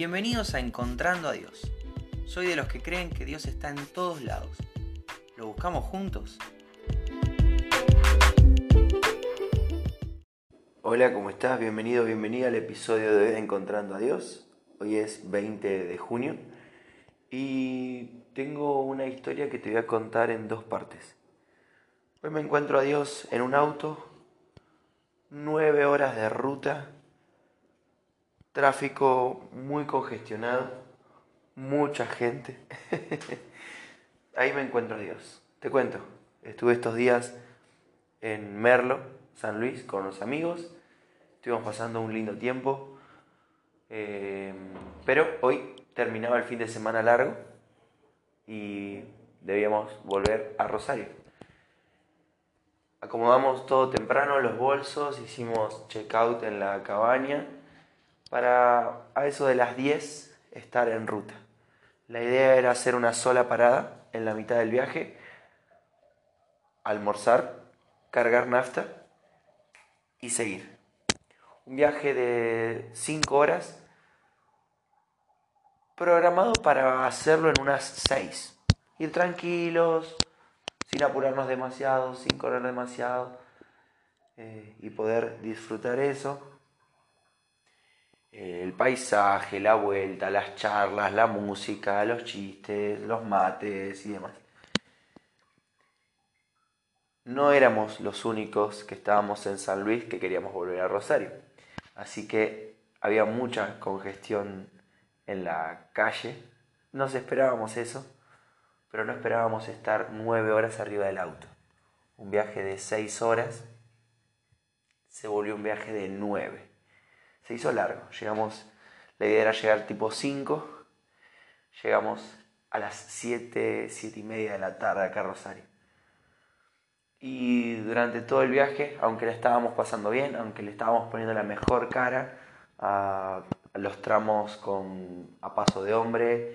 Bienvenidos a Encontrando a Dios. Soy de los que creen que Dios está en todos lados. ¿Lo buscamos juntos? Hola, ¿cómo estás? Bienvenido, bienvenida al episodio de Encontrando a Dios. Hoy es 20 de junio y tengo una historia que te voy a contar en dos partes. Hoy me encuentro a Dios en un auto, nueve horas de ruta tráfico muy congestionado, mucha gente. Ahí me encuentro a Dios. Te cuento, estuve estos días en Merlo, San Luis, con los amigos. Estuvimos pasando un lindo tiempo. Eh, pero hoy terminaba el fin de semana largo y debíamos volver a Rosario. Acomodamos todo temprano los bolsos, hicimos check out en la cabaña para a eso de las 10 estar en ruta. La idea era hacer una sola parada en la mitad del viaje, almorzar, cargar nafta y seguir. Un viaje de 5 horas programado para hacerlo en unas 6. Ir tranquilos, sin apurarnos demasiado, sin correr demasiado eh, y poder disfrutar eso el paisaje, la vuelta, las charlas, la música, los chistes, los mates y demás. No éramos los únicos que estábamos en San Luis que queríamos volver a Rosario. Así que había mucha congestión en la calle. Nos esperábamos eso, pero no esperábamos estar nueve horas arriba del auto. Un viaje de seis horas se volvió un viaje de nueve se hizo largo. Llegamos, la idea era llegar tipo 5, llegamos a las 7, 7 y media de la tarde acá a Rosario. Y durante todo el viaje, aunque le estábamos pasando bien, aunque le estábamos poniendo la mejor cara a, los tramos con, a paso de hombre,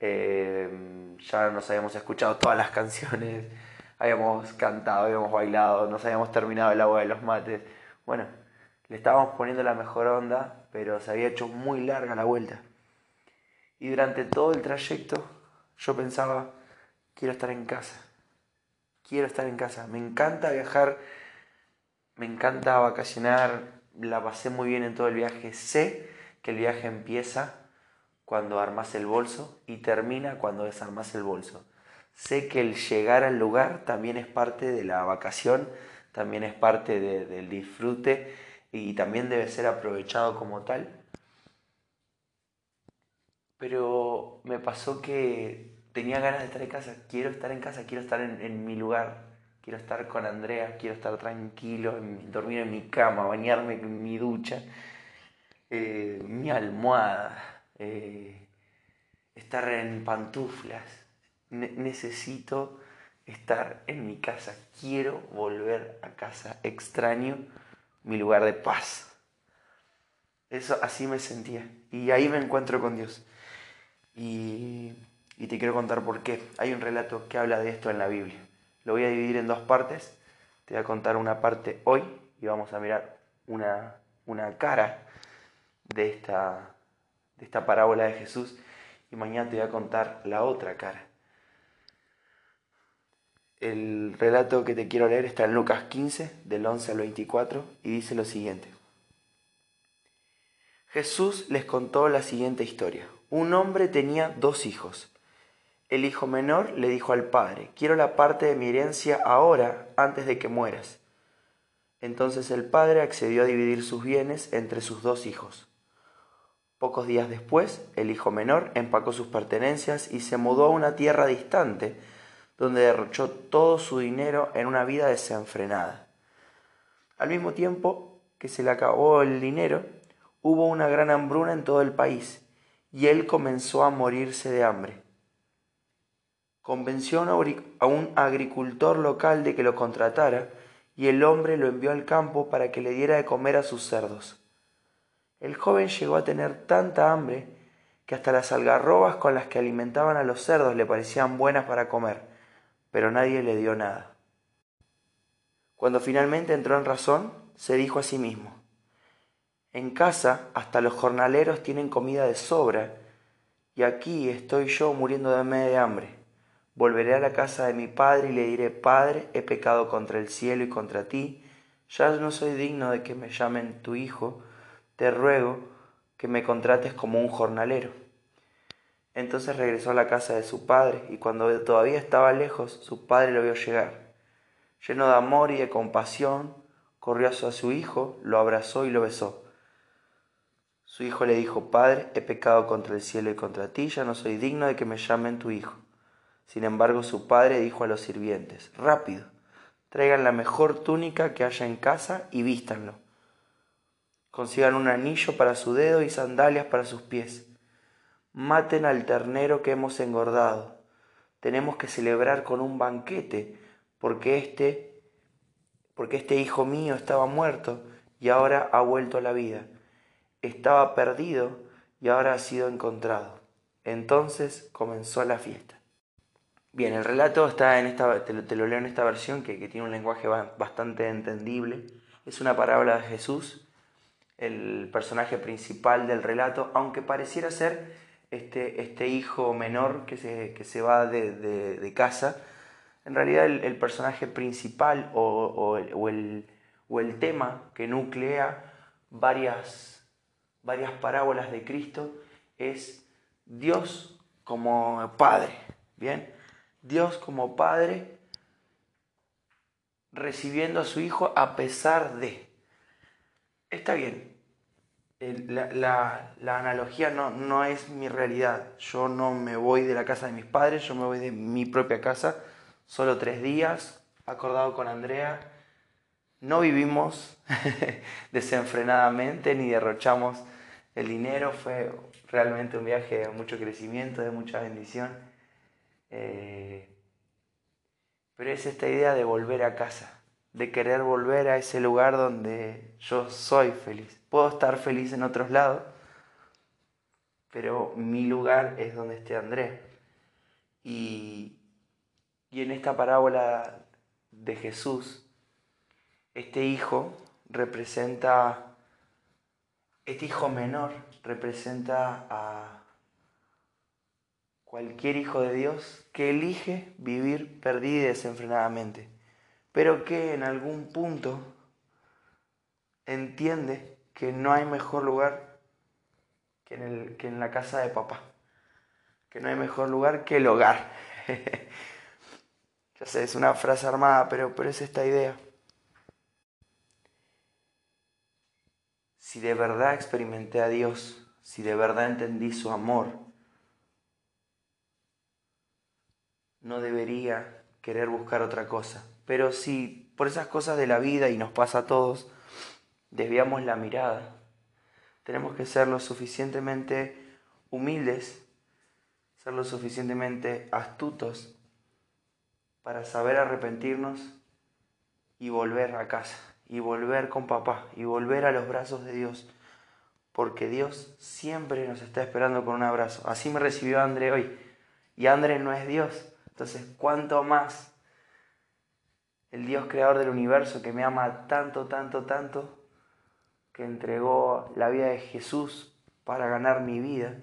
eh, ya nos habíamos escuchado todas las canciones, habíamos cantado, habíamos bailado, nos habíamos terminado el agua de los mates. Bueno, le estábamos poniendo la mejor onda, pero se había hecho muy larga la vuelta. Y durante todo el trayecto yo pensaba, quiero estar en casa, quiero estar en casa. Me encanta viajar, me encanta vacacionar, la pasé muy bien en todo el viaje. Sé que el viaje empieza cuando armas el bolso y termina cuando desarmas el bolso. Sé que el llegar al lugar también es parte de la vacación, también es parte del disfrute y también debe ser aprovechado como tal. Pero me pasó que tenía ganas de estar en casa, quiero estar en casa, quiero estar en, mi lugar, quiero estar con Andrea, quiero estar tranquilo, dormir en mi cama, bañarme en mi ducha, eh, mi almohada, eh, estar en pantuflas. necesito estar en mi casa, quiero volver a casa, extraño mi lugar de paz. Eso así me sentía. Y ahí me encuentro con Dios. Y, y, te quiero contar por qué. Hay un relato que habla de esto en la Biblia. Lo voy a dividir en dos partes. Te voy a contar una parte hoy y vamos a mirar una, una cara de esta, de esta parábola de Jesús. Y mañana te voy a contar la otra cara. El relato que te quiero leer está en Lucas 15, del 11 al 24, y dice lo siguiente. Jesús les contó la siguiente historia. Un hombre tenía dos hijos. El hijo menor le dijo al padre, quiero la parte de mi herencia ahora, antes de que mueras. Entonces el padre accedió a dividir sus bienes entre sus dos hijos. Pocos días después, el hijo menor empacó sus pertenencias y se mudó a una tierra distante, donde derrochó todo su dinero en una vida desenfrenada. Al mismo tiempo que se le acabó el dinero, hubo una gran hambruna en todo el país, y él comenzó a morirse de hambre. Convenció a un agricultor local de que lo contratara, y el hombre lo envió al campo para que le diera de comer a sus cerdos. El joven llegó a tener tanta hambre que hasta las algarrobas con las que alimentaban a los cerdos le parecían buenas para comer pero nadie le dio nada. Cuando finalmente entró en razón, se dijo a sí mismo, En casa hasta los jornaleros tienen comida de sobra, y aquí estoy yo muriéndome de hambre. Volveré a la casa de mi padre y le diré, Padre, he pecado contra el cielo y contra ti, ya no soy digno de que me llamen tu hijo, te ruego que me contrates como un jornalero. Entonces regresó a la casa de su padre, y cuando todavía estaba lejos, su padre lo vio llegar. Lleno de amor y de compasión, corrió hacia su hijo, lo abrazó y lo besó. Su hijo le dijo, Padre, he pecado contra el cielo y contra ti, ya no soy digno de que me llamen tu hijo. Sin embargo, su padre dijo a los sirvientes, Rápido, traigan la mejor túnica que haya en casa y vístanlo. Consigan un anillo para su dedo y sandalias para sus pies. Maten al ternero que hemos engordado. Tenemos que celebrar con un banquete, porque este, porque este hijo mío estaba muerto y ahora ha vuelto a la vida. Estaba perdido y ahora ha sido encontrado. Entonces comenzó la fiesta. Bien, el relato está en esta, te lo, leo en esta versión que, tiene un lenguaje bastante entendible. Es una parábola de Jesús, el personaje principal del relato, aunque pareciera ser este, este hijo menor que se, que se va de, casa. En realidad el, personaje principal o, el, o, el, tema que nuclea varias, varias parábolas de Cristo es Dios como Padre. Bien, Dios como Padre recibiendo a su Hijo a pesar de. Está bien, la, analogía no, no, es mi realidad. Yo no me voy de la casa de mis padres, yo me voy de mi propia casa, solo tres días, acordado con Andrea. No vivimos desenfrenadamente ni derrochamos el dinero, fue realmente un viaje de mucho crecimiento, de mucha bendición eh, pero es esta idea de volver a casa, de querer volver a ese lugar donde yo soy feliz. Puedo estar feliz en otros lados, pero mi lugar es donde esté Andrés. Y, y en esta parábola de Jesús, este hijo representa, este hijo menor representa a cualquier hijo de Dios que elige vivir perdido y desenfrenadamente, pero que en algún punto entiende que no hay mejor lugar que en, el, que en la casa de papá, que no hay mejor lugar que el hogar. ya sé, es una frase armada, pero, pero es esta idea. Si de verdad experimenté a Dios, si de verdad entendí su amor, no debería querer buscar otra cosa. Pero si por esas cosas de la vida, y nos pasa a todos, desviamos la mirada, tenemos que ser lo suficientemente humildes, ser lo suficientemente astutos para saber arrepentirnos y volver a casa, y volver con papá, y volver a los brazos de Dios, porque Dios siempre nos está esperando con un abrazo. Así me recibió André hoy, y André no es Dios, entonces, ¿cuánto más el Dios creador del universo que me ama tanto, tanto, tanto, que entregó la vida de Jesús para ganar mi vida?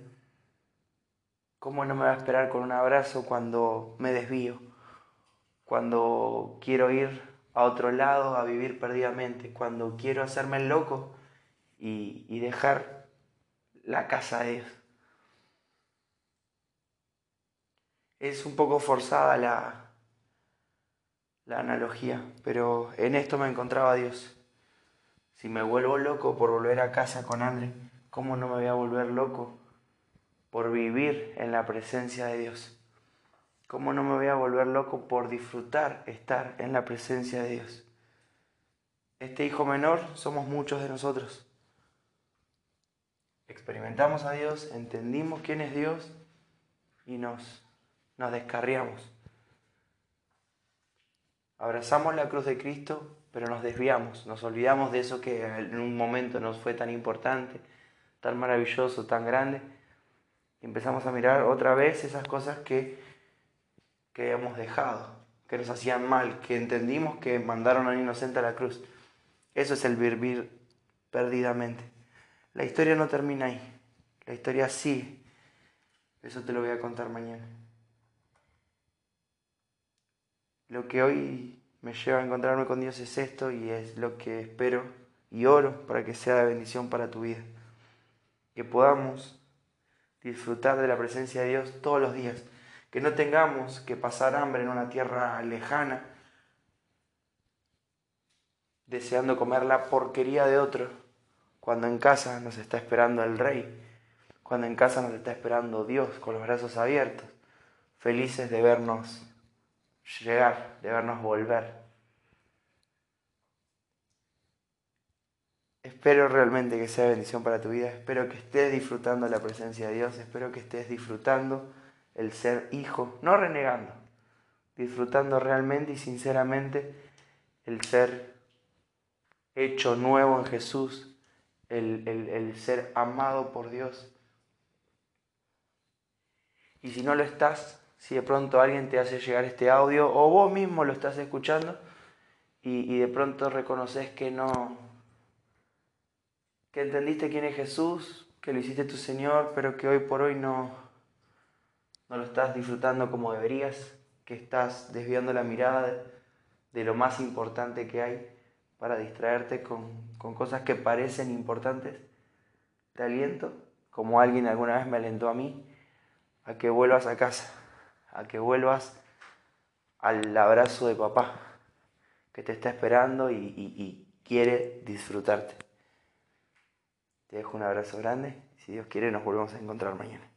¿Cómo no me va a esperar con un abrazo cuando me desvío? Cuando quiero ir a otro lado a vivir perdidamente, cuando quiero hacerme el loco y, y dejar la casa de Dios. Es un poco forzada la, la analogía, pero en esto me encontraba Dios. Si me vuelvo loco por volver a casa con André, ¿cómo no me voy a volver loco por vivir en la presencia de Dios? ¿Cómo no me voy a volver loco por disfrutar estar en la presencia de Dios? Este hijo menor somos muchos de nosotros. Experimentamos a Dios, entendimos quién es Dios y nos nos descarriamos. Abrazamos la cruz de Cristo, pero nos desviamos, nos olvidamos de eso que en un momento nos fue tan importante, tan maravilloso, tan grande, y empezamos a mirar otra vez esas cosas que, que hemos dejado, que nos hacían mal, que entendimos que mandaron a un inocente a la cruz. Eso es el vivir perdidamente. la historia no termina ahí. La historia sigue. Eso te lo voy a contar mañana. Lo que hoy me lleva a encontrarme con Dios es esto y es lo que espero y oro para que sea de bendición para tu vida. Que podamos disfrutar de la presencia de Dios todos los días. Que no tengamos que pasar hambre en una tierra lejana, deseando comer la porquería de otro, cuando en casa nos está esperando el Rey, cuando en casa nos está esperando Dios con los brazos abiertos, felices de vernos llegar, de vernos volver. Espero realmente que sea bendición para tu vida, espero que estés disfrutando la presencia de Dios, espero que estés disfrutando el ser hijo, no renegando, disfrutando realmente y sinceramente el ser hecho nuevo en Jesús, el, el ser amado por Dios. Y si no lo estás, si de pronto alguien te hace llegar este audio o vos mismo lo estás escuchando y, y de pronto reconoces que no, que entendiste quién es Jesús, que lo hiciste tu Señor, pero que hoy por hoy no, no lo estás disfrutando como deberías, que estás desviando la mirada de, lo más importante que hay para distraerte con, con cosas que parecen importantes, te aliento, como alguien alguna vez me alentó a mí, a que vuelvas a casa, a que vuelvas al abrazo de papá, que te está esperando y, y, quiere disfrutarte. Te dejo un abrazo grande. Si Dios quiere, nos volvemos a encontrar mañana.